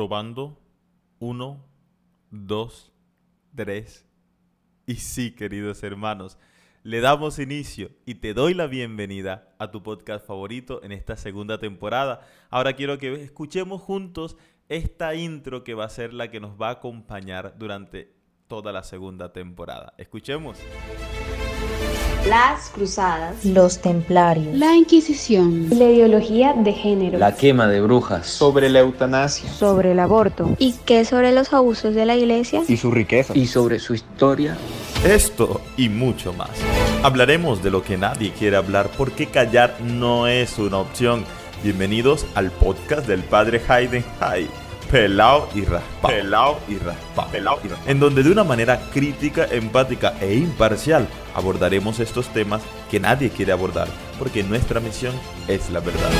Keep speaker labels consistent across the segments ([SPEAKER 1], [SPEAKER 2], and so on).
[SPEAKER 1] Probando. Uno, dos, tres. Y sí, queridos hermanos, le damos inicio y te doy la bienvenida a tu podcast favorito en esta segunda temporada. Ahora quiero que escuchemos juntos esta intro que va a ser la que nos va a acompañar durante toda la segunda temporada. Escuchemos.
[SPEAKER 2] Las cruzadas,
[SPEAKER 3] los templarios,
[SPEAKER 4] la Inquisición,
[SPEAKER 2] la ideología de género,
[SPEAKER 5] la quema de brujas,
[SPEAKER 6] sobre la eutanasia,
[SPEAKER 3] sobre el aborto.
[SPEAKER 7] Y qué sobre los abusos de la iglesia
[SPEAKER 6] y su riqueza
[SPEAKER 5] y sobre su historia.
[SPEAKER 1] Esto y mucho más. Hablaremos de lo que nadie quiere hablar porque callar no es una opción. Bienvenidos al podcast del padre Hayden. Hay pelao y raspao. Pelao y raspao. Pelao y raspao. En donde de una manera crítica, empática e imparcial abordaremos estos temas que nadie quiere abordar, porque nuestra misión es la verdad.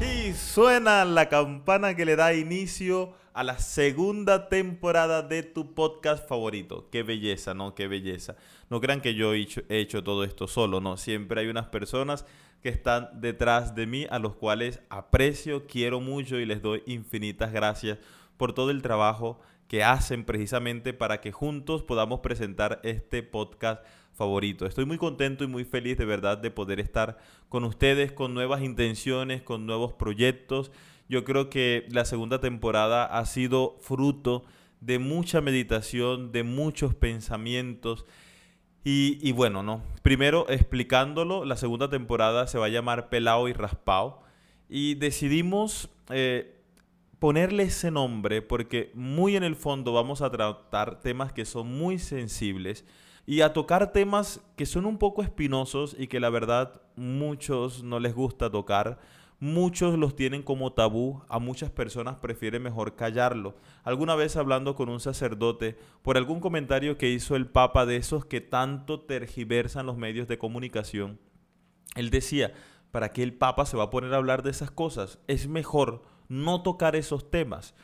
[SPEAKER 1] Y suena la campana que le da inicio a la segunda temporada de tu podcast favorito. Qué belleza, ¿no? Qué belleza. No crean que yo he hecho, he hecho todo esto solo, ¿no? Siempre hay unas personas que están detrás de mí, a los cuales aprecio, quiero mucho y les doy infinitas gracias por todo el trabajo que hacen precisamente para que juntos podamos presentar este podcast favorito. Estoy muy contento y muy feliz de verdad de poder estar con ustedes con nuevas intenciones, con nuevos proyectos. Yo creo que la segunda temporada ha sido fruto de mucha meditación, de muchos pensamientos y, bueno, no. Primero explicándolo, la segunda temporada se va a llamar Pelao y Raspao. Y decidimos eh, ponerle ese nombre porque muy en el fondo vamos a tratar temas que son muy sensibles y a tocar temas que son un poco espinosos y que la verdad muchos no les gusta tocar Muchos los tienen como tabú, a muchas personas prefieren mejor callarlo. Alguna vez hablando con un sacerdote por algún comentario que hizo el Papa de esos que tanto tergiversan los medios de comunicación, él decía, ¿para qué el Papa se va a poner a hablar de esas cosas? Es mejor no tocar esos temas.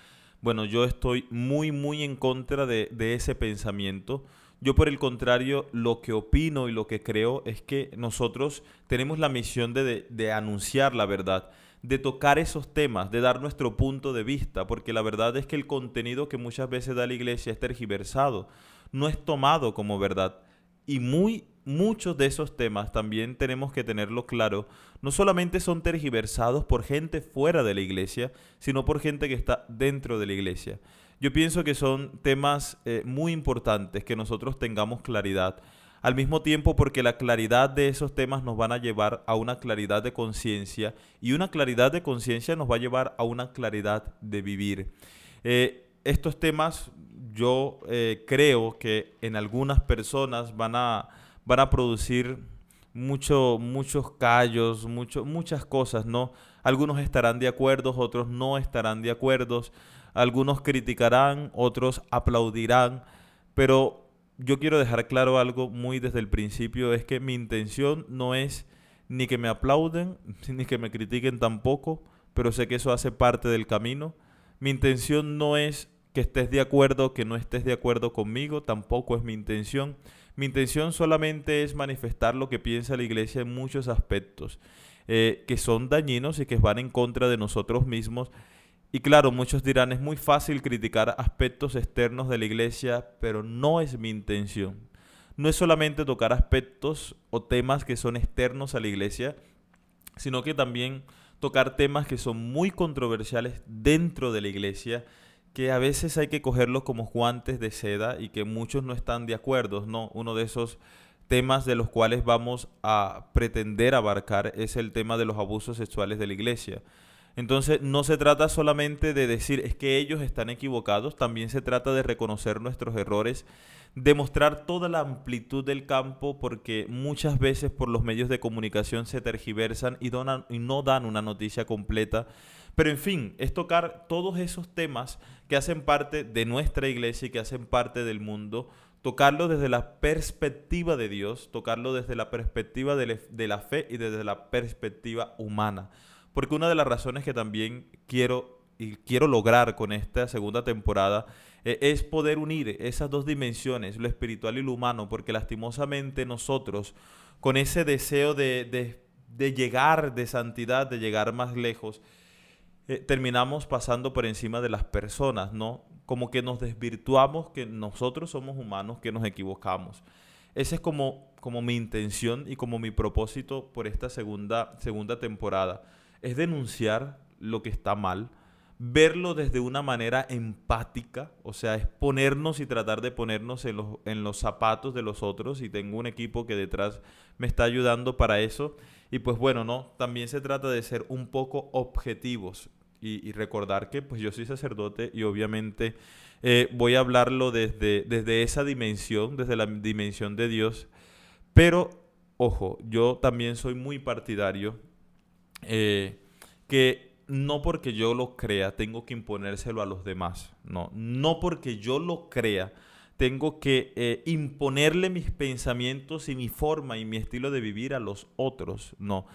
[SPEAKER 1] Bueno, yo estoy muy, muy en contra de, de ese pensamiento. Yo por el contrario, lo que opino y lo que creo es que nosotros tenemos la misión de, anunciar la verdad, de tocar esos temas, de dar nuestro punto de vista, porque la verdad es que el contenido que muchas veces da la iglesia es tergiversado, no es tomado como verdad. Y muy, muchos de esos temas también tenemos que tenerlo claro, no solamente son tergiversados por gente fuera de la iglesia, sino por gente que está dentro de la iglesia. Yo pienso que son temas eh, muy importantes que nosotros tengamos claridad. Al mismo tiempo porque la claridad de esos temas nos van a llevar a una claridad de conciencia y una claridad de conciencia nos va a llevar a una claridad de vivir. Eh, estos temas yo eh, creo que en algunas personas van a, van a producir mucho, muchos callos, muchas cosas, ¿no? Algunos estarán de acuerdo, otros no estarán de acuerdo. Algunos criticarán, otros aplaudirán, pero yo quiero dejar claro algo muy desde el principio, es que mi intención no es ni que me aplauden, ni que me critiquen tampoco, pero sé que eso hace parte del camino. Mi intención no es que estés de acuerdo, que no estés de acuerdo conmigo, tampoco es mi intención. Mi intención solamente es manifestar lo que piensa la iglesia en muchos aspectos, eh, que son dañinos y que van en contra de nosotros mismos y claro, muchos dirán, es muy fácil criticar aspectos externos de la iglesia, pero no es mi intención. No es solamente tocar aspectos o temas que son externos a la iglesia, sino que también tocar temas que son muy controversiales dentro de la iglesia, que a veces hay que cogerlos como guantes de seda y que muchos no están de acuerdo, ¿no? Uno de esos temas de los cuales vamos a pretender abarcar es el tema de los abusos sexuales de la iglesia. Entonces no se trata solamente de decir es que ellos están equivocados, también se trata de reconocer nuestros errores, demostrar toda la amplitud del campo porque muchas veces por los medios de comunicación se tergiversan y, y no dan una noticia completa. Pero en fin, es tocar todos esos temas que hacen parte de nuestra iglesia y que hacen parte del mundo, tocarlo desde la perspectiva de Dios, tocarlo desde la perspectiva de la fe y desde la perspectiva humana. Porque una de las razones que también quiero y quiero lograr con esta segunda temporada eh, es poder unir esas dos dimensiones, lo espiritual y lo humano, porque lastimosamente nosotros, con ese deseo de, de llegar de santidad, de llegar más lejos, eh, terminamos pasando por encima de las personas, ¿no? Como que nos desvirtuamos, que nosotros somos humanos, que nos equivocamos. Esa es como, como mi intención y como mi propósito por esta segunda, segunda temporada. Es denunciar lo que está mal, verlo desde una manera empática, o sea, es ponernos y tratar de ponernos en los, en los zapatos de los otros y tengo un equipo que detrás me está ayudando para eso. Y pues bueno, no, también se trata de ser un poco objetivos y, recordar que pues yo soy sacerdote y obviamente eh, voy a hablarlo desde, desde esa dimensión, desde la dimensión de Dios, pero ojo, yo también soy muy partidario eh, que no porque yo lo crea tengo que imponérselo a los demás, no, no porque yo lo crea tengo que eh, imponerle mis pensamientos y mi forma y mi estilo de vivir a los otros, no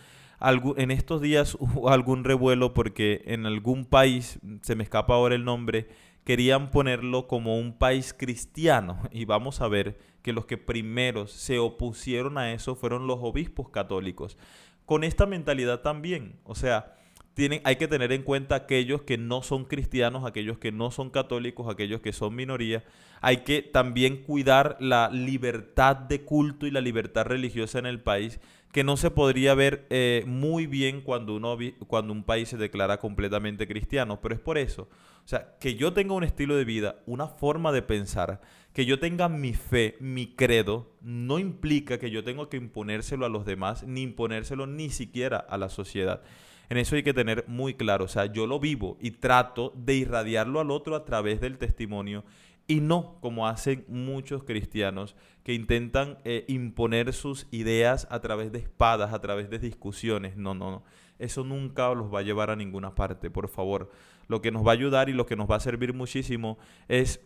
[SPEAKER 1] en estos días hubo algún revuelo porque en algún país, se me escapa ahora el nombre, querían ponerlo como un país cristiano. Y vamos a ver que los que primeros se opusieron a eso fueron los obispos católicos. Con esta mentalidad también, o sea, tienen, hay que tener en cuenta aquellos que no son cristianos, aquellos que no son católicos, aquellos que son minoría. Hay que también cuidar la libertad de culto y la libertad religiosa en el país que no se podría ver eh, muy bien cuando, uno, cuando un país se declara completamente cristiano, pero es por eso. O sea, que yo tenga un estilo de vida, una forma de pensar, que yo tenga mi fe, mi credo, no implica que yo tenga que imponérselo a los demás, ni imponérselo ni siquiera a la sociedad. En eso hay que tener muy claro, o sea, yo lo vivo y trato de irradiarlo al otro a través del testimonio y no como hacen muchos cristianos que intentan eh, imponer sus ideas a través de espadas, a través de discusiones. No, no, no. Eso nunca los va a llevar a ninguna parte, por favor. Lo que nos va a ayudar y lo que nos va a servir muchísimo es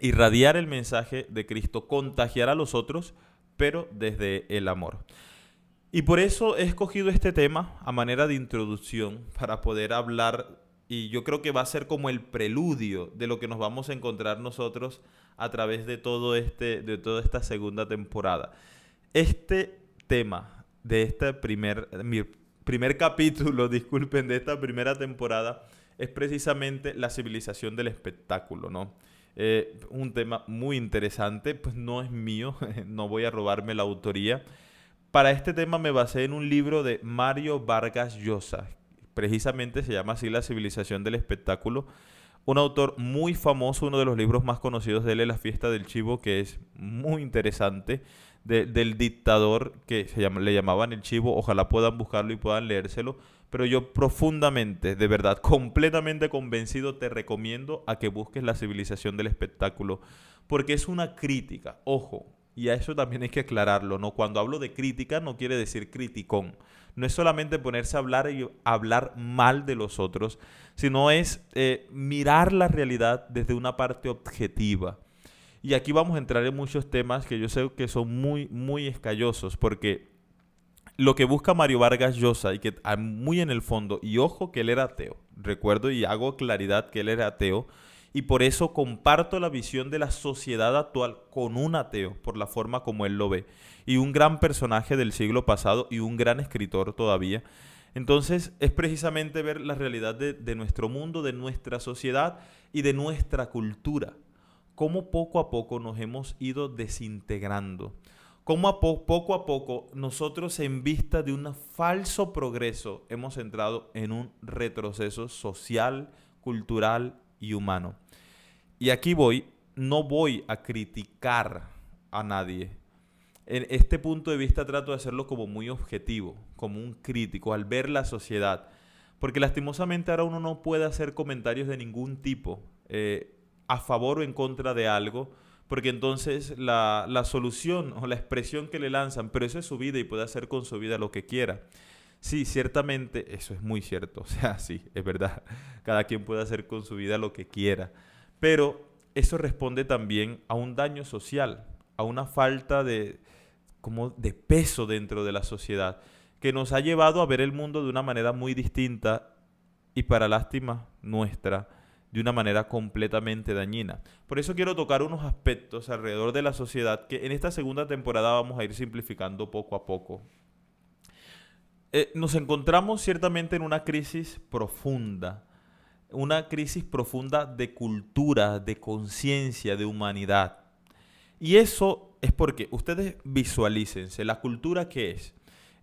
[SPEAKER 1] irradiar el mensaje de Cristo, contagiar a los otros, pero desde el amor. Y por eso he escogido este tema a manera de introducción para poder hablar y yo creo que va a ser como el preludio de lo que nos vamos a encontrar nosotros a través de todo este de toda esta segunda temporada. Este tema de este primer mi primer capítulo, disculpen, de esta primera temporada es precisamente la civilización del espectáculo, ¿no? Eh, un tema muy interesante, pues no es mío, no voy a robarme la autoría. Para este tema me basé en un libro de Mario Vargas Llosa, precisamente se llama así La civilización del espectáculo. Un autor muy famoso, uno de los libros más conocidos de él es La fiesta del chivo, que es muy interesante, del dictador que se llama, le llamaban el chivo. Ojalá puedan buscarlo y puedan leérselo. Pero yo profundamente, de verdad, completamente convencido, te recomiendo a que busques La civilización del espectáculo, porque es una crítica, ojo, y a eso también hay que aclararlo, ¿no? Cuando hablo de crítica no quiere decir criticón no es solamente ponerse a hablar y hablar mal de los otros, sino es eh, mirar la realidad desde una parte objetiva. Y aquí vamos a entrar en muchos temas que yo sé que son muy, muy escallosos, porque lo que busca Mario Vargas Llosa, y que muy en el fondo, y ojo que él era ateo, recuerdo y hago claridad que él era ateo, y por eso comparto la visión de la sociedad actual con un ateo, por la forma como él lo ve, y un gran personaje del siglo pasado y un gran escritor todavía. Entonces es precisamente ver la realidad de, nuestro mundo, de nuestra sociedad y de nuestra cultura. Cómo poco a poco nos hemos ido desintegrando. Cómo poco a poco nosotros en vista de un falso progreso hemos entrado en un retroceso social, cultural y humano. Y aquí voy, no voy a criticar a nadie. En este punto de vista trato de hacerlo como muy objetivo, como un crítico, al ver la sociedad. Porque lastimosamente ahora uno no puede hacer comentarios de ningún tipo eh, a favor o en contra de algo, porque entonces la, la, solución o la expresión que le lanzan, pero eso es su vida y puede hacer con su vida lo que quiera. Sí, ciertamente, eso es muy cierto. O sea, sí, es verdad. Cada quien puede hacer con su vida lo que quiera. Pero eso responde también a un daño social, a una falta de, como de peso dentro de la sociedad, que nos ha llevado a ver el mundo de una manera muy distinta y para lástima nuestra, de una manera completamente dañina. Por eso quiero tocar unos aspectos alrededor de la sociedad que en esta segunda temporada vamos a ir simplificando poco a poco eh, nos encontramos ciertamente en una crisis profunda, una crisis profunda de cultura, de conciencia, de humanidad. Y eso es porque ustedes visualícense, la cultura qué es?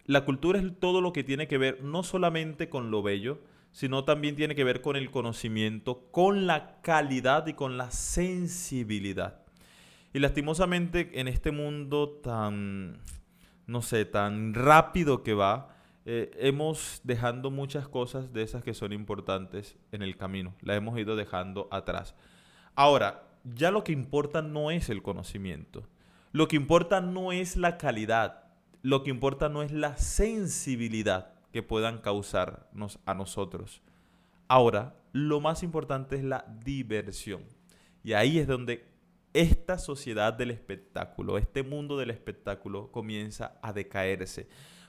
[SPEAKER 1] La cultura es todo lo que tiene que ver no solamente con lo bello, sino también tiene que ver con el conocimiento, con la calidad y con la sensibilidad. Y lastimosamente en este mundo tan, no sé, tan rápido que va, eh, hemos dejando muchas cosas de esas que son importantes en el camino. Las hemos ido dejando atrás. Ahora, ya lo que importa no es el conocimiento. Lo que importa no es la calidad. Lo que importa no es la sensibilidad que puedan causarnos a nosotros. Ahora, lo más importante es la diversión. Y ahí es donde esta sociedad del espectáculo, este mundo del espectáculo comienza a decaerse.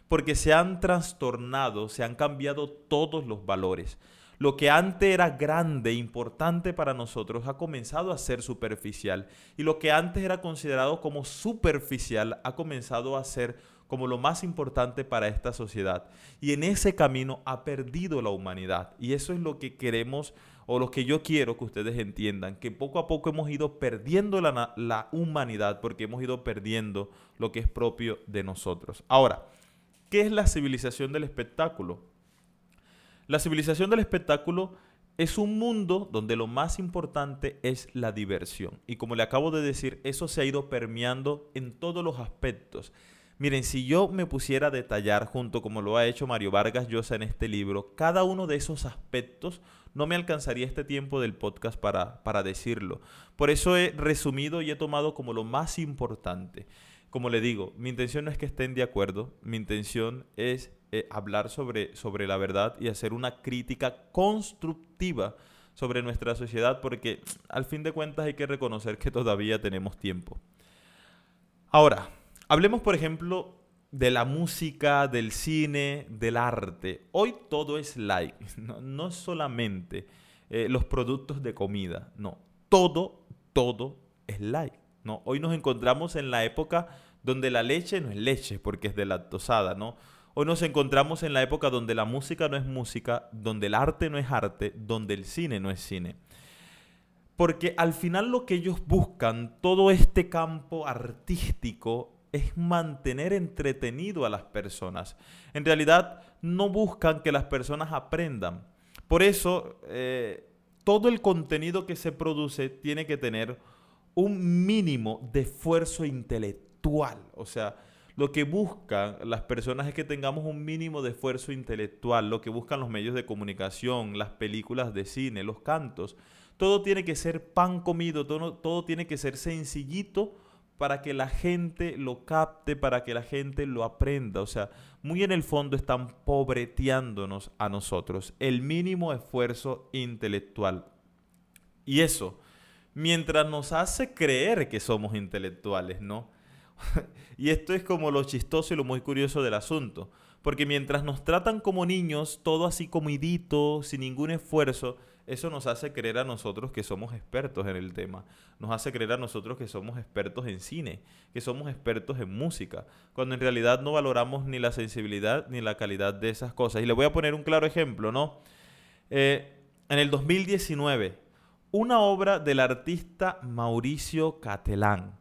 [SPEAKER 1] Porque se han trastornado, se han cambiado todos los valores. Lo que antes era grande, e importante para nosotros, ha comenzado a ser superficial. Y lo que antes era considerado como superficial ha comenzado a ser como lo más importante para esta sociedad. Y en ese camino ha perdido la humanidad. Y eso es lo que queremos o lo que yo quiero que ustedes entiendan, que poco a poco hemos ido perdiendo la, la humanidad porque hemos ido perdiendo lo que es propio de nosotros. Ahora, ¿qué es la civilización del espectáculo? La civilización del espectáculo es un mundo donde lo más importante es la diversión. Y como le acabo de decir, eso se ha ido permeando en todos los aspectos. Miren, si yo me pusiera a detallar junto como lo ha hecho Mario Vargas Llosa en este libro, cada uno de esos aspectos no me alcanzaría este tiempo del podcast para, para decirlo. Por eso he resumido y he tomado como lo más importante. Como le digo, mi intención no es que estén de acuerdo, mi intención es eh, hablar sobre, sobre la verdad y hacer una crítica constructiva sobre nuestra sociedad porque al fin de cuentas hay que reconocer que todavía tenemos tiempo. Ahora, Hablemos, por ejemplo, de la música, del cine, del arte. Hoy todo es like, no, solamente eh, los productos de comida, no, todo, todo es like. Hoy nos encontramos en la época donde la leche no es leche porque es de lactosada, ¿no? Hoy nos encontramos en la época donde la música no es música, donde el arte no es arte, donde el cine no es cine. Porque al final lo que ellos buscan, todo este campo artístico, es mantener entretenido a las personas. En realidad no buscan que las personas aprendan. Por eso eh, todo el contenido que se produce tiene que tener un mínimo de esfuerzo intelectual. O sea, lo que buscan las personas es que tengamos un mínimo de esfuerzo intelectual, lo que buscan los medios de comunicación, las películas de cine, los cantos. Todo tiene que ser pan comido, todo, todo tiene que ser sencillito para que la gente lo capte, para que la gente lo aprenda. O sea, muy en el fondo están pobreteándonos a nosotros. El mínimo esfuerzo intelectual. Y eso, mientras nos hace creer que somos intelectuales, ¿no? y esto es como lo chistoso y lo muy curioso del asunto. Porque mientras nos tratan como niños, todo así comidito, sin ningún esfuerzo, eso nos hace creer a nosotros que somos expertos en el tema. Nos hace creer a nosotros que somos expertos en cine, que somos expertos en música, cuando en realidad no valoramos ni la sensibilidad ni la calidad de esas cosas. Y le voy a poner un claro ejemplo, ¿no? Eh, en el 2019, una obra del artista Mauricio Catelán.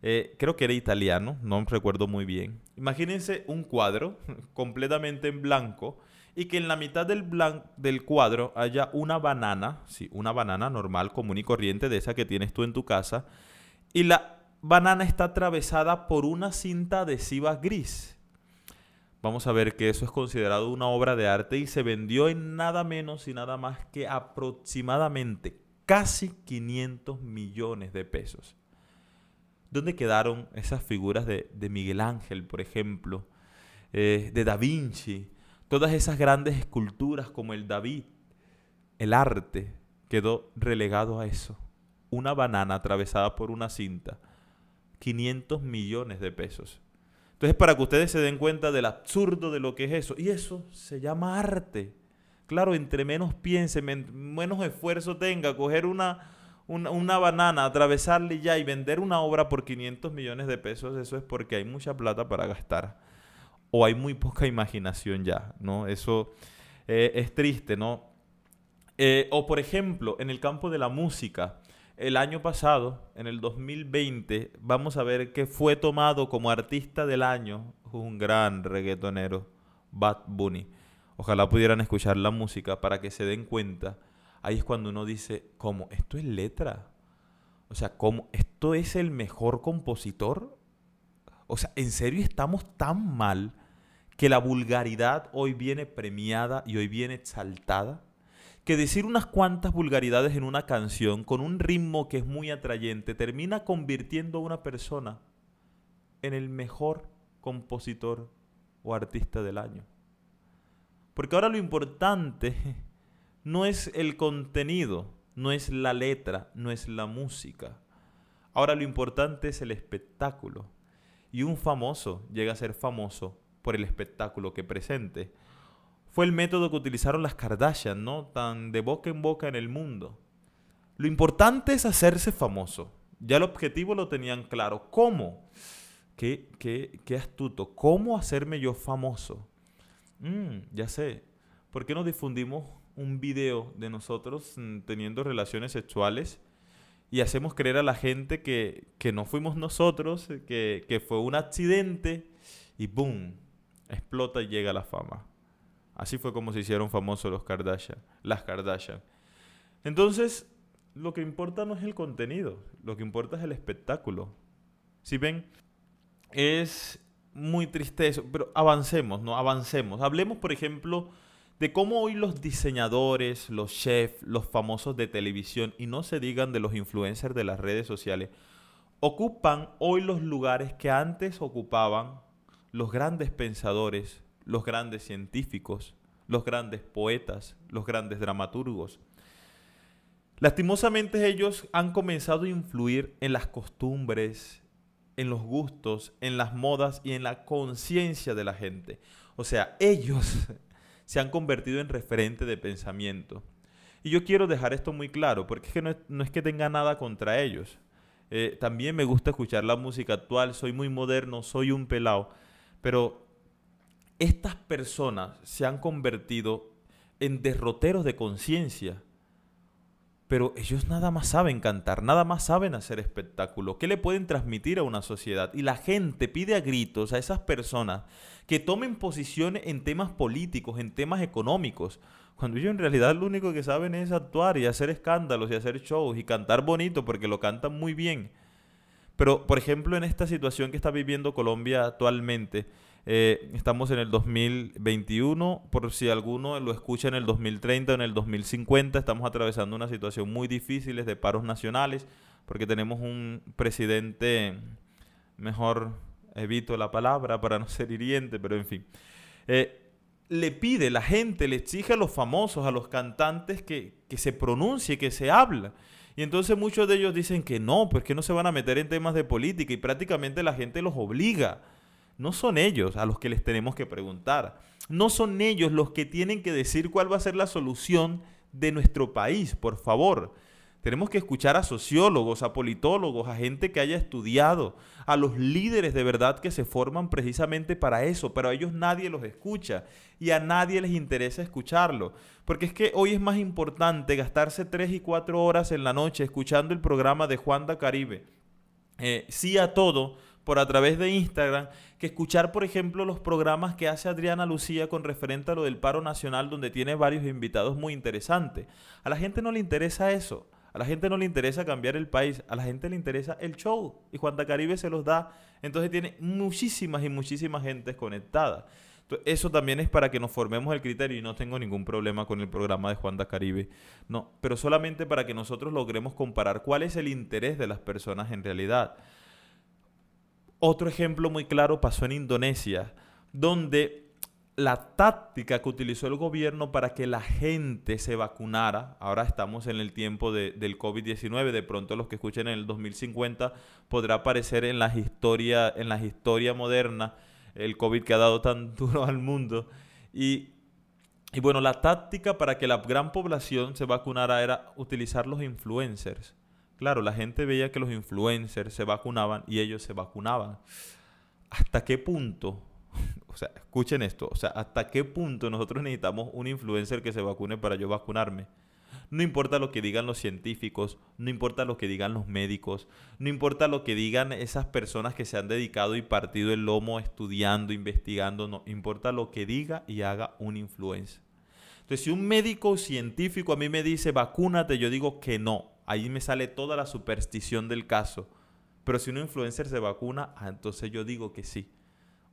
[SPEAKER 1] Eh, creo que era italiano, no recuerdo muy bien. Imagínense un cuadro completamente en blanco y que en la mitad del, del cuadro haya una banana, sí, una banana normal, común y corriente de esa que tienes tú en tu casa, y la banana está atravesada por una cinta adhesiva gris. Vamos a ver que eso es considerado una obra de arte y se vendió en nada menos y nada más que aproximadamente casi 500 millones de pesos. ¿Dónde quedaron esas figuras de, Miguel Ángel, por ejemplo, eh, de Da Vinci, Todas esas grandes esculturas como el David, el arte quedó relegado a eso. Una banana atravesada por una cinta. 500 millones de pesos. Entonces, para que ustedes se den cuenta del absurdo de lo que es eso. Y eso se llama arte. Claro, entre menos piense, menos esfuerzo tenga, coger una, una, una, banana, atravesarle ya y vender una obra por 500 millones de pesos, eso es porque hay mucha plata para gastar. O hay muy poca imaginación ya, ¿no? Eso eh, es triste, ¿no? Eh, o por ejemplo, en el campo de la música, el año pasado, en el 2020, vamos a ver que fue tomado como artista del año un gran reggaetonero, Bad Bunny. Ojalá pudieran escuchar la música para que se den cuenta. Ahí es cuando uno dice, ¿cómo? ¿Esto es letra? O sea, ¿cómo? ¿Esto es el mejor compositor? O sea, ¿en serio estamos tan mal que la vulgaridad hoy viene premiada y hoy viene exaltada? Que decir unas cuantas vulgaridades en una canción con un ritmo que es muy atrayente termina convirtiendo a una persona en el mejor compositor o artista del año. Porque ahora lo importante no es el contenido, no es la letra, no es la música. Ahora lo importante es el espectáculo. Y un famoso llega a ser famoso por el espectáculo que presente. Fue el método que utilizaron las Kardashian, ¿no? Tan de boca en boca en el mundo. Lo importante es hacerse famoso. Ya el objetivo lo tenían claro. ¿Cómo? Qué, qué, qué astuto. ¿Cómo hacerme yo famoso? Mm, ya sé. ¿Por qué no difundimos un video de nosotros mm, teniendo relaciones sexuales y hacemos creer a la gente que, que no fuimos nosotros, que, que fue un accidente y ¡boom! Explota y llega la fama. Así fue como se hicieron famosos los Kardashian, las Kardashian. Entonces, lo que importa no es el contenido, lo que importa es el espectáculo. Si ven, es muy triste eso, pero avancemos, ¿no? Avancemos. Hablemos, por ejemplo, de cómo hoy los diseñadores, los chefs, los famosos de televisión, y no se digan de los influencers de las redes sociales, ocupan hoy los lugares que antes ocupaban los grandes pensadores, los grandes científicos, los grandes poetas, los grandes dramaturgos. Lastimosamente ellos han comenzado a influir en las costumbres, en los gustos, en las modas y en la conciencia de la gente. O sea, ellos se han convertido en referente de pensamiento. Y yo quiero dejar esto muy claro, porque es que no es, que tenga nada contra ellos. Eh, también me gusta escuchar la música actual, soy muy moderno, soy un pelado, pero estas personas se han convertido en derroteros de conciencia pero ellos nada más saben cantar, nada más saben hacer espectáculo. ¿Qué le pueden transmitir a una sociedad? Y la gente pide a gritos a esas personas que tomen posiciones en temas políticos, en temas económicos, cuando ellos en realidad lo único que saben es actuar y hacer escándalos y hacer shows y cantar bonito porque lo cantan muy bien. Pero, por ejemplo, en esta situación que está viviendo Colombia actualmente, eh, estamos en el 2021, por si alguno lo escucha en el 2030 o en el 2050, estamos atravesando una situación muy difícil de paros nacionales, porque tenemos un presidente, mejor evito la palabra para no ser hiriente, pero en fin. Eh, le pide, la gente le exige a los famosos, a los cantantes que, que se pronuncie, que se habla. Y entonces muchos de ellos dicen que no, pues que no se van a meter en temas de política y prácticamente la gente los obliga no son ellos a los que les tenemos que preguntar. No son ellos los que tienen que decir cuál va a ser la solución de nuestro país, por favor. Tenemos que escuchar a sociólogos, a politólogos, a gente que haya estudiado, a los líderes de verdad que se forman precisamente para eso, pero a ellos nadie los escucha y a nadie les interesa escucharlo. Porque es que hoy es más importante gastarse tres y cuatro horas en la noche escuchando el programa de Juan da Caribe. Eh, sí a todo, por a través de Instagram que escuchar, por ejemplo, los programas que hace Adriana Lucía con referente a lo del paro nacional, donde tiene varios invitados muy interesantes. A la gente no le interesa eso. A la gente no le interesa cambiar el país, a la gente le interesa el show. Y Juan Caribe se los da. Entonces tiene muchísimas y muchísimas gentes conectadas. eso también es para que nos formemos el criterio y no tengo ningún problema con el programa de Juan Caribe. No, pero solamente para que nosotros logremos comparar cuál es el interés de las personas en realidad. Otro ejemplo muy claro pasó en Indonesia, donde la táctica que utilizó el gobierno para que la gente se vacunara, ahora estamos en el tiempo del COVID-19, de pronto los que escuchen en el 2050 podrá aparecer en la historia, en la historia moderna el COVID que ha dado tan duro al mundo. Y, y bueno, la táctica para que la gran población se vacunara era utilizar los influencers. Claro, la gente veía que los influencers se vacunaban y ellos se vacunaban. ¿Hasta qué punto O sea, escuchen esto. O sea, ¿hasta qué punto nosotros necesitamos un influencer que se vacune para yo vacunarme? No importa lo que digan los científicos, no importa lo que digan los médicos, no importa lo que digan esas personas que se han dedicado y partido el lomo estudiando, investigando, no importa lo que diga y haga un influencer. Entonces, si un médico científico a mí me dice vacúnate, yo digo que no. Ahí me sale toda la superstición del caso. Pero si un influencer se vacuna, ah, entonces yo digo que sí.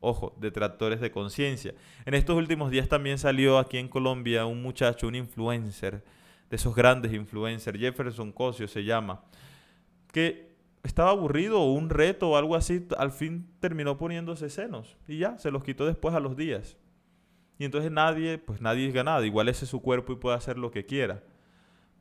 [SPEAKER 1] Ojo, detractores de conciencia. En estos últimos días también salió aquí en Colombia un muchacho, un influencer, de esos grandes influencers, Jefferson Cosio se llama, que estaba aburrido un reto o algo así, al fin terminó poniéndose senos y ya, se los quitó después a los días. Y entonces nadie, pues nadie diga nada, igual ese es su cuerpo y puede hacer lo que quiera.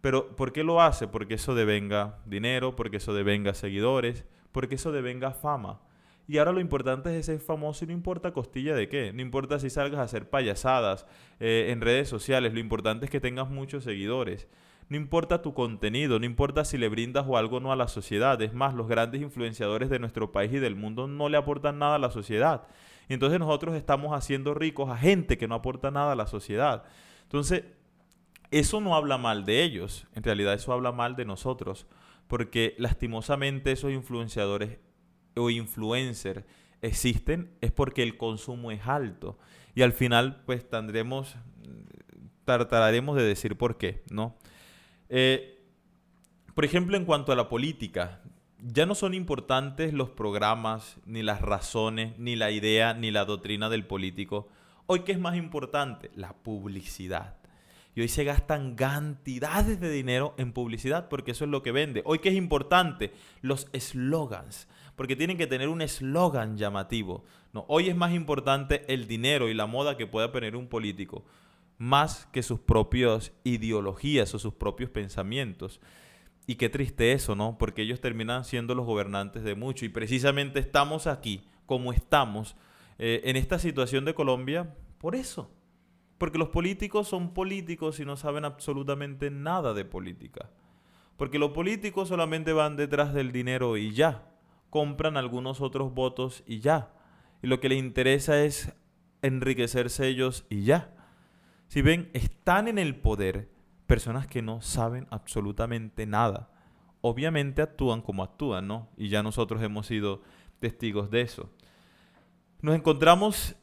[SPEAKER 1] Pero ¿por qué lo hace? Porque eso devenga dinero, porque eso devenga seguidores, porque eso devenga fama. Y ahora lo importante es ser famoso no importa costilla de qué. No importa si salgas a hacer payasadas eh, en redes sociales. Lo importante es que tengas muchos seguidores. No importa tu contenido, no importa si le brindas o algo no a la sociedad. Es más, los grandes influenciadores de nuestro país y del mundo no le aportan nada a la sociedad. Y entonces nosotros estamos haciendo ricos a gente que no aporta nada a la sociedad. Entonces, eso no habla mal de ellos. En realidad eso habla mal de nosotros. Porque lastimosamente esos influenciadores o influencer existen es porque el consumo es alto. Y al final, pues tendremos, de decir por qué, ¿no? Eh, por ejemplo, en cuanto a la política, ya no son importantes los programas, ni las razones, ni la idea, ni la doctrina del político. Hoy, ¿qué es más importante? La publicidad. Y hoy se gastan cantidades de dinero en publicidad porque eso es lo que vende. Hoy, ¿qué es importante? Los eslogans porque tienen que tener un eslogan llamativo. No, hoy es más importante el dinero y la moda que pueda tener un político, más que sus propias ideologías o sus propios pensamientos. Y qué triste eso, ¿no? Porque ellos terminan siendo los gobernantes de mucho. Y precisamente estamos aquí, como estamos, eh, en esta situación de Colombia, por eso. Porque los políticos son políticos y no saben absolutamente nada de política. Porque los políticos solamente van detrás del dinero y ya compran algunos otros votos y ya. Y lo que les interesa es enriquecerse ellos y ya. Si ven, están en el poder personas que no saben absolutamente nada. Obviamente actúan como actúan, ¿no? Y ya nosotros hemos sido testigos de eso. Nos encontramos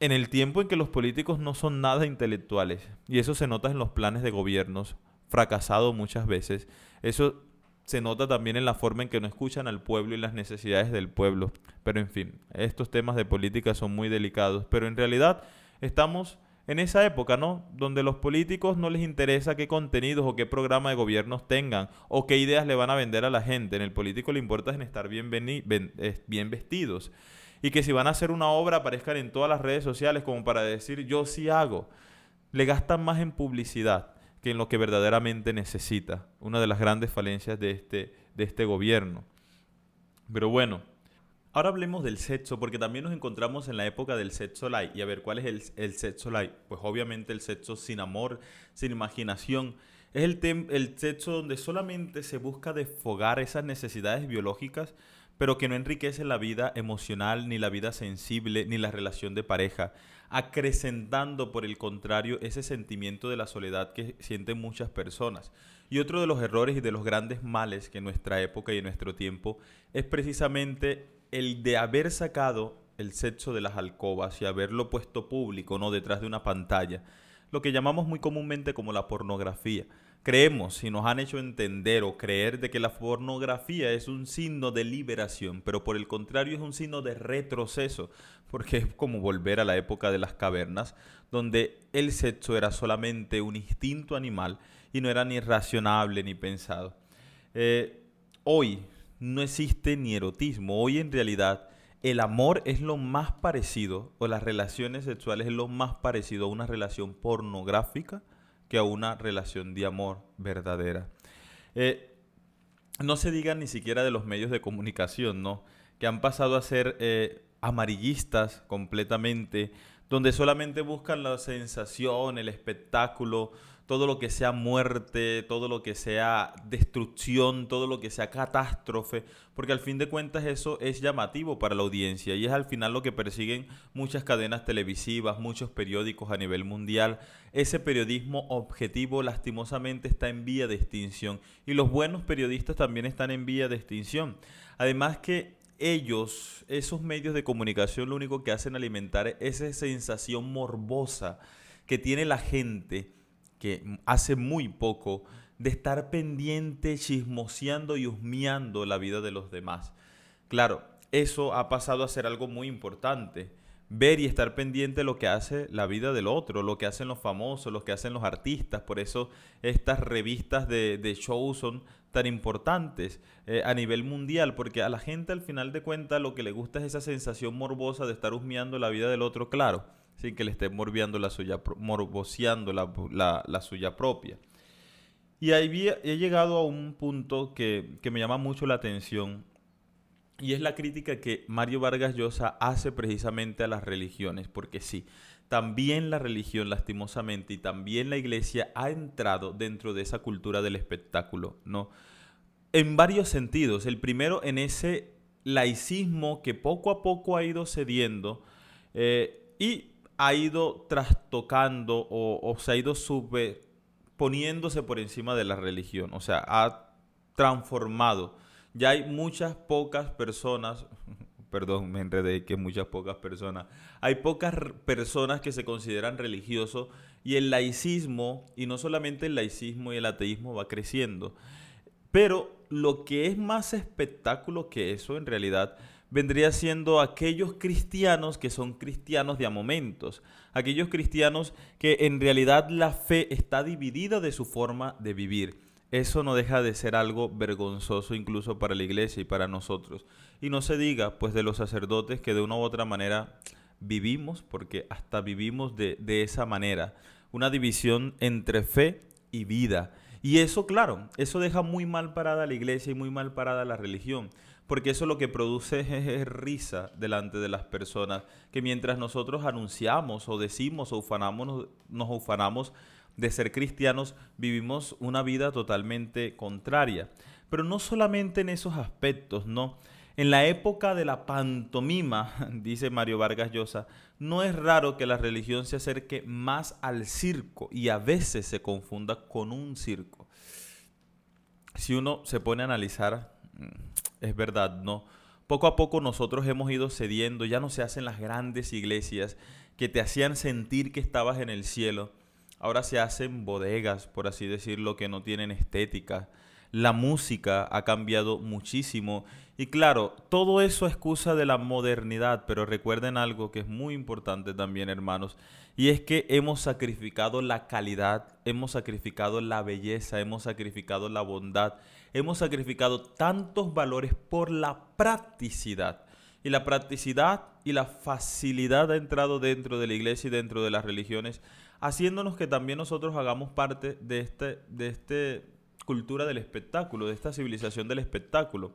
[SPEAKER 1] en el tiempo en que los políticos no son nada intelectuales. Y eso se nota en los planes de gobiernos, fracasado muchas veces. Eso se nota también en la forma en que no escuchan al pueblo y las necesidades del pueblo. Pero en fin, estos temas de política son muy delicados. Pero en realidad estamos en esa época, ¿no? Donde los políticos no les interesa qué contenidos o qué programa de gobiernos tengan o qué ideas le van a vender a la gente. En el político le importa es estar bien, bien vestidos. Y que si van a hacer una obra aparezcan en todas las redes sociales como para decir yo sí hago. Le gastan más en publicidad que en lo que verdaderamente necesita. Una de las grandes falencias de este, de este gobierno. Pero bueno, ahora hablemos del sexo, porque también nos encontramos en la época del sexo light. Y a ver, ¿cuál es el, el sexo light? Pues obviamente el sexo sin amor, sin imaginación. Es el, el sexo donde solamente se busca desfogar esas necesidades biológicas pero que no enriquece la vida emocional, ni la vida sensible, ni la relación de pareja, acrecentando por el contrario ese sentimiento de la soledad que sienten muchas personas. Y otro de los errores y de los grandes males que en nuestra época y en nuestro tiempo es precisamente el de haber sacado el sexo de las alcobas y haberlo puesto público, no detrás de una pantalla, lo que llamamos muy comúnmente como la pornografía creemos y nos han hecho entender o creer de que la pornografía es un signo de liberación, pero por el contrario es un signo de retroceso, porque es como volver a la época de las cavernas, donde el sexo era solamente un instinto animal y no era ni racionable ni pensado. Eh, hoy no existe ni erotismo, hoy en realidad el amor es lo más parecido, o las relaciones sexuales es lo más parecido a una relación pornográfica, que a una relación de amor verdadera. Eh, no se diga ni siquiera de los medios de comunicación, ¿no? Que han pasado a ser eh, amarillistas completamente, donde solamente buscan la sensación, el espectáculo, todo lo que sea muerte, todo lo que sea destrucción, todo lo que sea catástrofe, porque al fin de cuentas eso es llamativo para la audiencia y es al final lo que persiguen muchas cadenas televisivas, muchos periódicos a nivel mundial. Ese periodismo objetivo lastimosamente está en vía de extinción y los buenos periodistas también están en vía de extinción. Además que ellos, esos medios de comunicación, lo único que hacen alimentar es esa sensación morbosa que tiene la gente que hace muy poco de estar pendiente, chismoseando y husmeando la vida de los demás. Claro, eso ha pasado a ser algo muy importante. Ver y estar pendiente de lo que hace la vida del otro, lo que hacen los famosos, lo que hacen los artistas. Por eso estas revistas de, de show son tan importantes eh, a nivel mundial, porque a la gente al final de cuentas lo que le gusta es esa sensación morbosa de estar husmeando la vida del otro, claro sin que le esté morbiando la suya, morboseando la, la, suya propia. Y ahí he llegado a un punto que, que, me llama mucho la atención y es la crítica que Mario Vargas Llosa hace precisamente a las religiones, porque sí, también la religión lastimosamente y también la iglesia ha entrado dentro de esa cultura del espectáculo, ¿no? En varios sentidos. El primero en ese laicismo que poco a poco ha ido cediendo eh, y ha ido trastocando o, se ha ido poniéndose por encima de la religión, o sea, ha transformado. Ya hay muchas pocas personas, perdón, me enredé que muchas pocas personas, hay pocas personas que se consideran religiosos y el laicismo, y no solamente el laicismo y el ateísmo va creciendo, pero lo que es más espectáculo que eso en realidad vendría siendo aquellos cristianos que son cristianos de a momentos, aquellos cristianos que en realidad la fe está dividida de su forma de vivir. Eso no deja de ser algo vergonzoso incluso para la iglesia y para nosotros. Y no se diga pues de los sacerdotes que de una u otra manera vivimos, porque hasta vivimos de, de esa manera, una división entre fe y vida. Y eso, claro, eso deja muy mal parada a la iglesia y muy mal parada a la religión porque eso lo que produce es, risa delante de las personas, que mientras nosotros anunciamos o decimos o ufanamos, nos ufanamos de ser cristianos, vivimos una vida totalmente contraria. Pero no solamente en esos aspectos, no. En la época de la pantomima, dice Mario Vargas Llosa, no es raro que la religión se acerque más al circo y a veces se confunda con un circo. Si uno se pone a analizar mm, es verdad, ¿no? Poco a poco nosotros hemos ido cediendo, ya no se hacen las grandes iglesias que te hacían sentir que estabas en el cielo. Ahora se hacen bodegas, por así decirlo, que no tienen estética. La música ha cambiado muchísimo. Y claro, todo eso es excusa de la modernidad, pero recuerden algo que es muy importante también, hermanos, y es que hemos sacrificado la calidad, hemos sacrificado la belleza, hemos sacrificado la bondad, hemos sacrificado tantos valores por la practicidad. Y la practicidad y la facilidad ha entrado dentro de la iglesia y dentro de las religiones, haciéndonos que también nosotros hagamos parte de este, de este cultura del espectáculo, de esta civilización del espectáculo.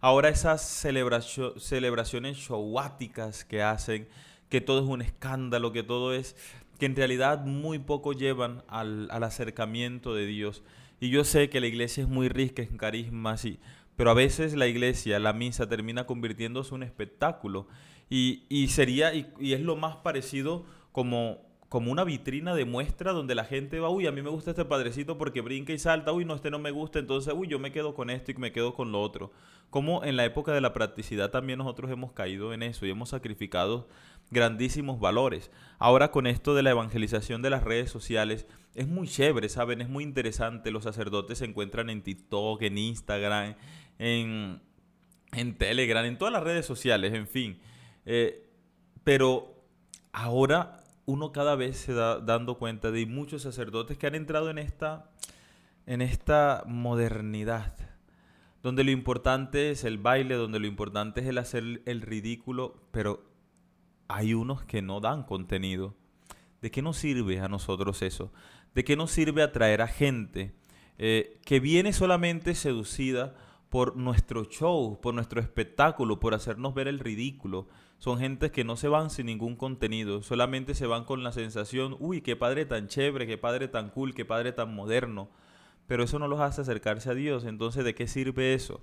[SPEAKER 1] Ahora esas celebraciones showáticas que hacen, que todo es un escándalo, que todo es, que en realidad muy poco llevan al, acercamiento de Dios. Y yo sé que la iglesia es muy rica en carismas, y, pero a veces la iglesia, la misa, termina convirtiéndose en un espectáculo. Y, y sería, y, es lo más parecido como, como una vitrina de muestra donde la gente va, uy, a mí me gusta este padrecito porque brinca y salta, uy, no, este no me gusta, entonces, uy, yo me quedo con esto y me quedo con lo otro. Como en la época de la practicidad también nosotros hemos caído en eso y hemos sacrificado grandísimos valores. Ahora con esto de la evangelización de las redes sociales, es muy chévere, ¿saben? Es muy interesante. Los sacerdotes se encuentran en TikTok, en Instagram, en, en Telegram, en todas las redes sociales, en fin. Eh, pero ahora uno cada vez se da dando cuenta de muchos sacerdotes que han entrado en esta, en esta modernidad, donde lo importante es el baile, donde lo importante es el hacer el ridículo, pero hay unos que no dan contenido. ¿De qué nos sirve a nosotros eso? ¿De qué nos sirve atraer a gente eh, que viene solamente seducida por nuestro show, por nuestro espectáculo, por hacernos ver el ridículo. Son gentes que no se van sin ningún contenido, solamente se van con la sensación, uy, qué padre tan chévere, qué padre tan cool, qué padre tan moderno. Pero eso no los hace acercarse a Dios, entonces ¿de qué sirve eso?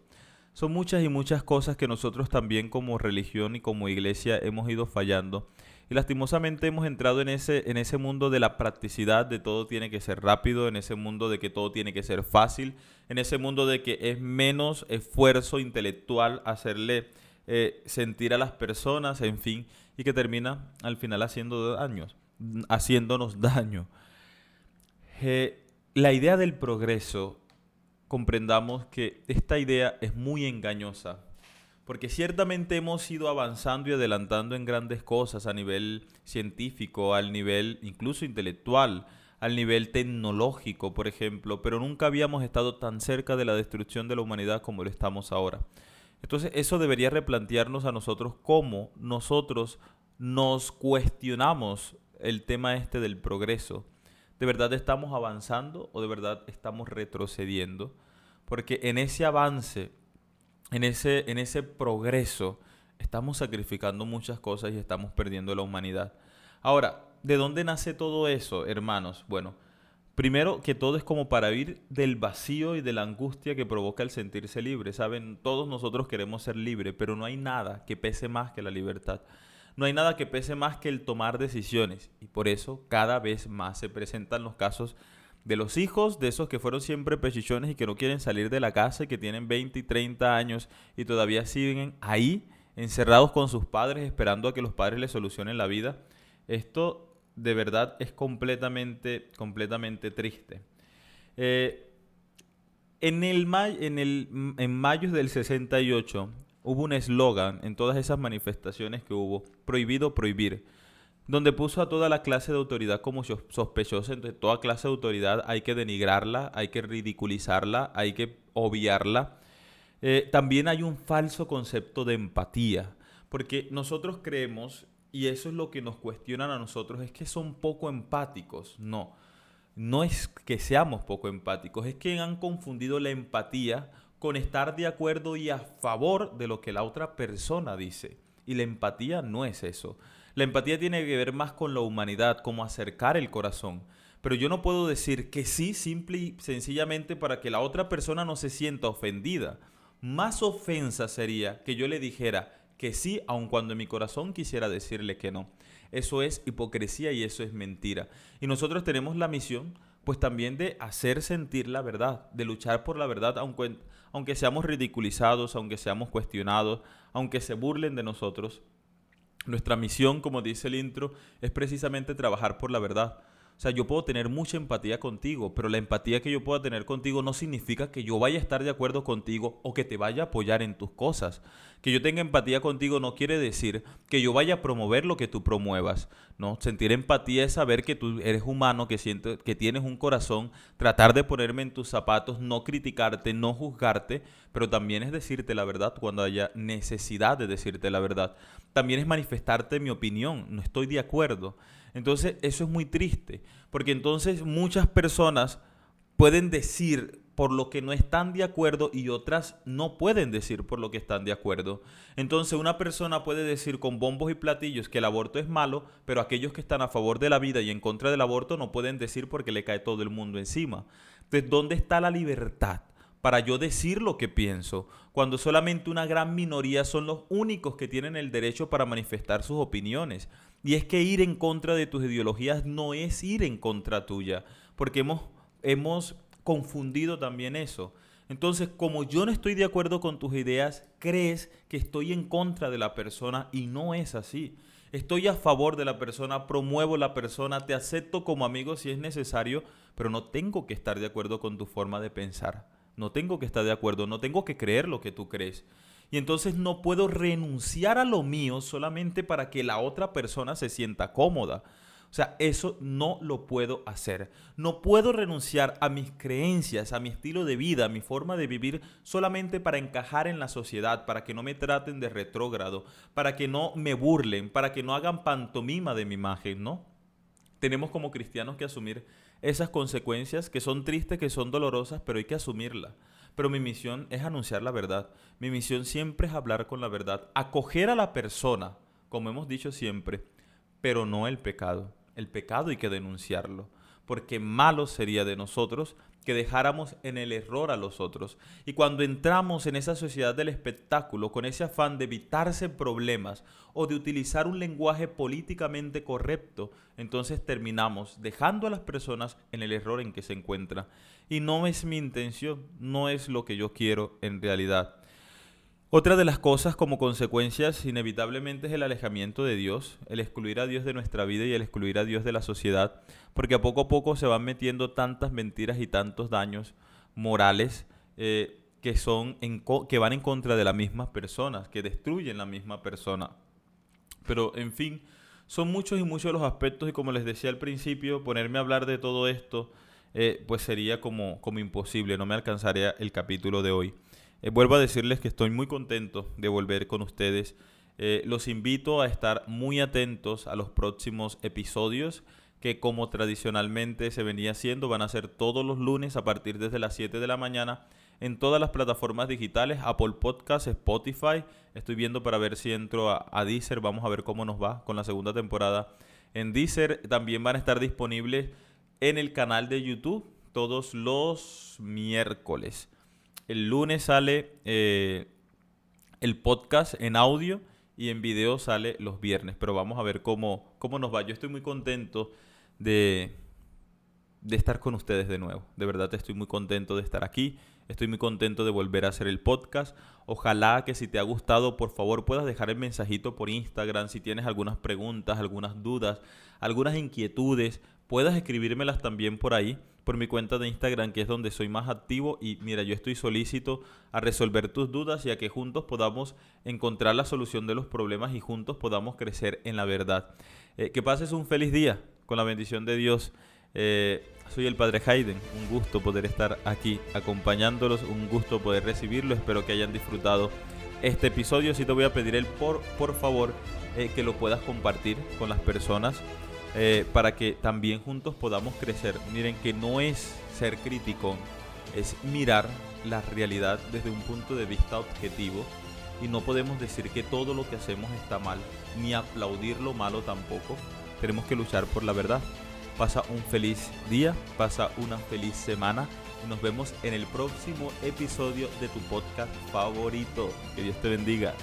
[SPEAKER 1] Son muchas y muchas cosas que nosotros también como religión y como iglesia hemos ido fallando. Y lastimosamente hemos entrado en ese, en ese mundo de la practicidad, de todo tiene que ser rápido, en ese mundo de que todo tiene que ser fácil, en ese mundo de que es menos esfuerzo intelectual hacerle eh, sentir a las personas, en fin, y que termina al final haciendo daños, haciéndonos daño. Eh, la idea del progreso comprendamos que esta idea es muy engañosa, porque ciertamente hemos ido avanzando y adelantando en grandes cosas a nivel científico, al nivel incluso intelectual, al nivel tecnológico, por ejemplo, pero nunca habíamos estado tan cerca de la destrucción de la humanidad como lo estamos ahora. Entonces eso debería replantearnos a nosotros cómo nosotros nos cuestionamos el tema este del progreso. ¿De verdad estamos avanzando o de verdad estamos retrocediendo? Porque en ese avance, en ese, en ese progreso, estamos sacrificando muchas cosas y estamos perdiendo la humanidad. Ahora, ¿de dónde nace todo eso, hermanos? Bueno, primero que todo es como para ir del vacío y de la angustia que provoca el sentirse libre. Saben, todos nosotros queremos ser libres, pero no hay nada que pese más que la libertad. No hay nada que pese más que el tomar decisiones y por eso cada vez más se presentan los casos de los hijos de esos que fueron siempre pechichones y que no quieren salir de la casa y que tienen 20 y 30 años y todavía siguen ahí encerrados con sus padres esperando a que los padres les solucionen la vida. Esto de verdad es completamente, completamente triste. Eh, en, el, en, el, en mayo del 68 hubo un eslogan en todas esas manifestaciones que hubo, prohibido prohibir, donde puso a toda la clase de autoridad como sospechosa, entonces toda clase de autoridad hay que denigrarla, hay que ridiculizarla, hay que obviarla. Eh, también hay un falso concepto de empatía, porque nosotros creemos, y eso es lo que nos cuestionan a nosotros, es que son poco empáticos. No, no es que seamos poco empáticos, es que han confundido la empatía con estar de acuerdo y a favor de lo que la otra persona dice. Y la empatía no es eso. La empatía tiene que ver más con la humanidad, como acercar el corazón. Pero yo no puedo decir que sí simple y sencillamente para que la otra persona no se sienta ofendida. Más ofensa sería que yo le dijera que sí, aun cuando en mi corazón quisiera decirle que no. Eso es hipocresía y eso es mentira. Y nosotros tenemos la misión pues también de hacer sentir la verdad, de luchar por la verdad, aunque, aunque seamos ridiculizados, aunque seamos cuestionados, aunque se burlen de nosotros. Nuestra misión, como dice el intro, es precisamente trabajar por la verdad. O sea, yo puedo tener mucha empatía contigo, pero la empatía que yo pueda tener contigo no significa que yo vaya a estar de acuerdo contigo o que te vaya a apoyar en tus cosas. Que yo tenga empatía contigo no quiere decir que yo vaya a promover lo que tú promuevas. No, sentir empatía es saber que tú eres humano, que sientes que tienes un corazón, tratar de ponerme en tus zapatos, no criticarte, no juzgarte, pero también es decirte la verdad cuando haya necesidad de decirte la verdad. También es manifestarte mi opinión, no estoy de acuerdo. Entonces eso es muy triste, porque entonces muchas personas pueden decir por lo que no están de acuerdo y otras no pueden decir por lo que están de acuerdo. Entonces una persona puede decir con bombos y platillos que el aborto es malo, pero aquellos que están a favor de la vida y en contra del aborto no pueden decir porque le cae todo el mundo encima. Entonces, ¿dónde está la libertad? para yo decir lo que pienso, cuando solamente una gran minoría son los únicos que tienen el derecho para manifestar sus opiniones. Y es que ir en contra de tus ideologías no es ir en contra tuya, porque hemos, hemos confundido también eso. Entonces, como yo no estoy de acuerdo con tus ideas, crees que estoy en contra de la persona y no es así. Estoy a favor de la persona, promuevo la persona, te acepto como amigo si es necesario, pero no tengo que estar de acuerdo con tu forma de pensar. No tengo que estar de acuerdo, no tengo que creer lo que tú crees. Y entonces no puedo renunciar a lo mío solamente para que la otra persona se sienta cómoda. O sea, eso no lo puedo hacer. No puedo renunciar a mis creencias, a mi estilo de vida, a mi forma de vivir solamente para encajar en la sociedad, para que no me traten de retrógrado, para que no me burlen, para que no hagan pantomima de mi imagen, ¿no? tenemos como cristianos que asumir esas consecuencias que son tristes, que son dolorosas, pero hay que asumirlas. Pero mi misión es anunciar la verdad. Mi misión siempre es hablar con la verdad, acoger a la persona, como hemos dicho siempre, pero no el pecado. El pecado hay que denunciarlo, porque malo sería de nosotros que dejáramos en el error a los otros. Y cuando entramos en esa sociedad del espectáculo con ese afán de evitarse problemas o de utilizar un lenguaje políticamente correcto, entonces terminamos dejando a las personas en el error en que se encuentran. Y no es mi intención, no es lo que yo quiero en realidad. Otra de las cosas como consecuencias inevitablemente es el alejamiento de Dios, el excluir a Dios de nuestra vida y el excluir a Dios de la sociedad, porque a poco a poco se van metiendo tantas mentiras y tantos daños morales eh, que, son que van en contra de las mismas personas, que destruyen la misma persona. Pero en fin, son muchos y muchos los aspectos y como les decía al principio, ponerme a hablar de todo esto eh, pues sería como, como imposible, no me alcanzaría el capítulo de hoy. Eh, vuelvo a decirles que estoy muy contento de volver con ustedes. Eh, los invito a estar muy atentos a los próximos episodios que como tradicionalmente se venía haciendo van a ser todos los lunes a partir desde las 7 de la mañana en todas las plataformas digitales, Apple Podcasts, Spotify. Estoy viendo para ver si entro a, a Deezer, vamos a ver cómo nos va con la segunda temporada. En Deezer también van a estar disponibles en el canal de YouTube todos los miércoles. El lunes sale eh, el podcast en audio y en video sale los viernes. Pero vamos a ver cómo, cómo nos va. Yo estoy muy contento de, de estar con ustedes de nuevo. De verdad estoy muy contento de estar aquí. Estoy muy contento de volver a hacer el podcast. Ojalá que si te ha gustado, por favor, puedas dejar el mensajito por Instagram. Si tienes algunas preguntas, algunas dudas, algunas inquietudes, puedas escribírmelas también por ahí por mi cuenta de Instagram, que es donde soy más activo. Y mira, yo estoy solícito a resolver tus dudas y a que juntos podamos encontrar la solución de los problemas y juntos podamos crecer en la verdad. Eh, que pases un feliz día con la bendición de Dios. Eh, soy el Padre Hayden, un gusto poder estar aquí acompañándolos, un gusto poder recibirlo, espero que hayan disfrutado este episodio. Si te voy a pedir el por, por favor eh, que lo puedas compartir con las personas eh, para que también juntos podamos crecer. Miren que no es ser crítico, es mirar la realidad desde un punto de vista objetivo y no podemos decir que todo lo que hacemos está mal, ni aplaudir lo malo tampoco. Tenemos que luchar por la verdad. Pasa un feliz día, pasa una feliz semana y nos vemos en el próximo episodio de tu podcast favorito. Que Dios te bendiga.